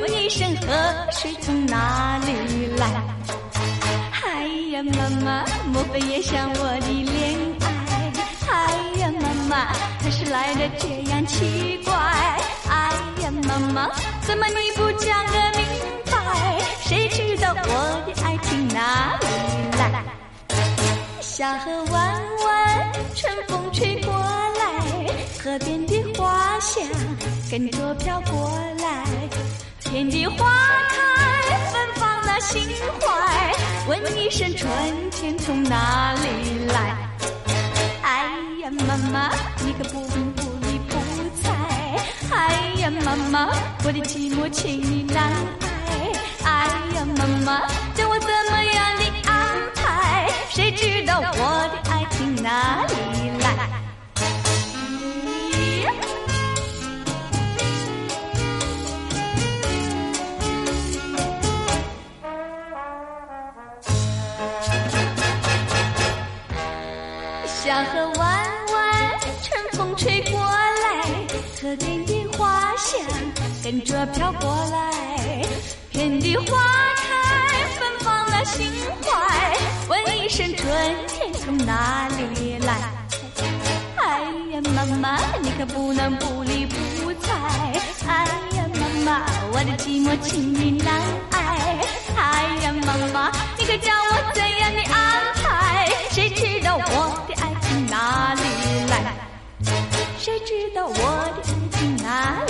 问一声河水从哪里来？哎呀妈妈，莫非也像我的恋爱？哎呀妈妈，可是来的这样奇怪？哎呀妈妈，怎么你不讲个明白？谁知道我的爱情哪里来？小河弯弯，春风吹过来，河边的花香跟着飘过来，遍地花开，芬芳那心怀。问一声春天从哪里来？哎呀妈妈，你可不不理不睬。哎呀妈妈，我的寂寞请你难挨。哎呀妈妈，叫我怎么样的安排？谁知道我的爱情哪里跟着飘过来，遍地花开，芬芳了心怀。问一声春天从哪里来？哎呀妈妈，你可不能不理不睬。哎呀妈妈，我的寂寞请你难挨。哎呀妈妈，你可叫我怎样的安排？谁知道我的爱情哪里来？谁知道我的爱情哪里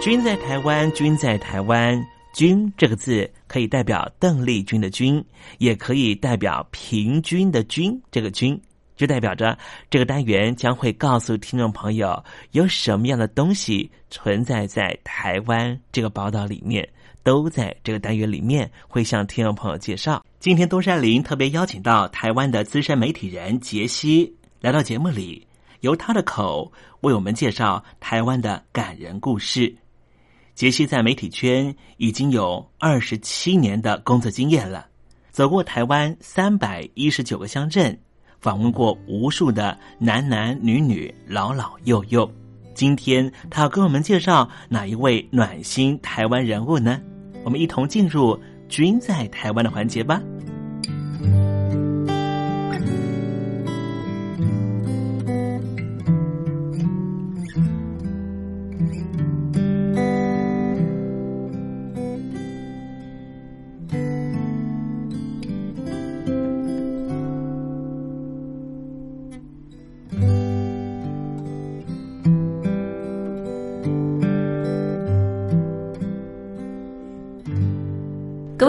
君在台湾，君在台湾，君这个字可以代表邓丽君的君，也可以代表平均的均。这个均就代表着这个单元将会告诉听众朋友有什么样的东西存在在台湾这个宝岛里面，都在这个单元里面会向听众朋友介绍。今天东山林特别邀请到台湾的资深媒体人杰西来到节目里，由他的口为我们介绍台湾的感人故事。杰西在媒体圈已经有二十七年的工作经验了，走过台湾三百一十九个乡镇，访问过无数的男男女女、老老幼幼。今天他要跟我们介绍哪一位暖心台湾人物呢？我们一同进入“君在台湾”的环节吧。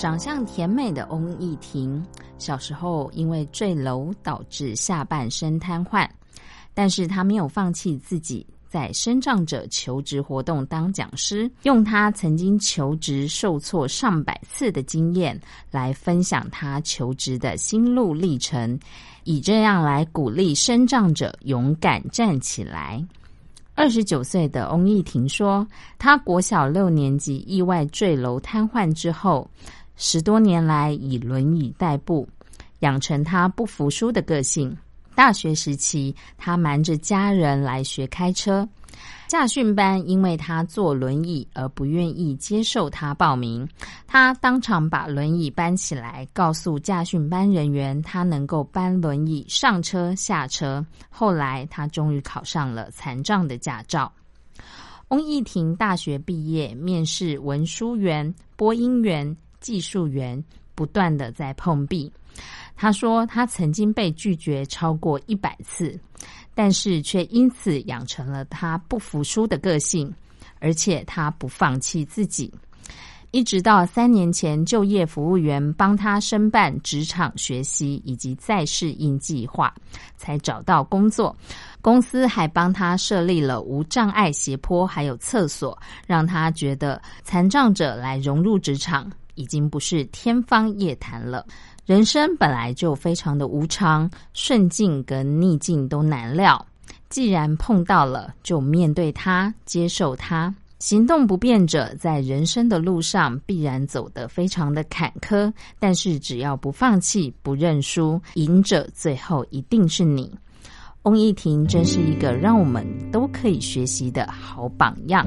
长相甜美的翁艺婷，小时候因为坠楼导致下半身瘫痪，但是她没有放弃自己在生长者求职活动当讲师，用她曾经求职受挫上百次的经验来分享她求职的心路历程，以这样来鼓励生长者勇敢站起来。二十九岁的翁艺婷说，她国小六年级意外坠楼瘫痪之后。十多年来以轮椅代步，养成他不服输的个性。大学时期，他瞒着家人来学开车。驾训班因为他坐轮椅而不愿意接受他报名，他当场把轮椅搬起来，告诉驾训班人员他能够搬轮椅上车下车。后来，他终于考上了残障的驾照。翁义婷大学毕业，面试文书员、播音员。技术员不断的在碰壁，他说他曾经被拒绝超过一百次，但是却因此养成了他不服输的个性，而且他不放弃自己，一直到三年前就业服务员帮他申办职场学习以及再适应计划，才找到工作。公司还帮他设立了无障碍斜坡，还有厕所，让他觉得残障者来融入职场。已经不是天方夜谭了。人生本来就非常的无常，顺境跟逆境都难料。既然碰到了，就面对它，接受它。行动不便者在人生的路上必然走得非常的坎坷，但是只要不放弃、不认输，赢者最后一定是你。翁一婷真是一个让我们都可以学习的好榜样。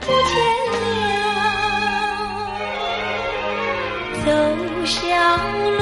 不见了，走小路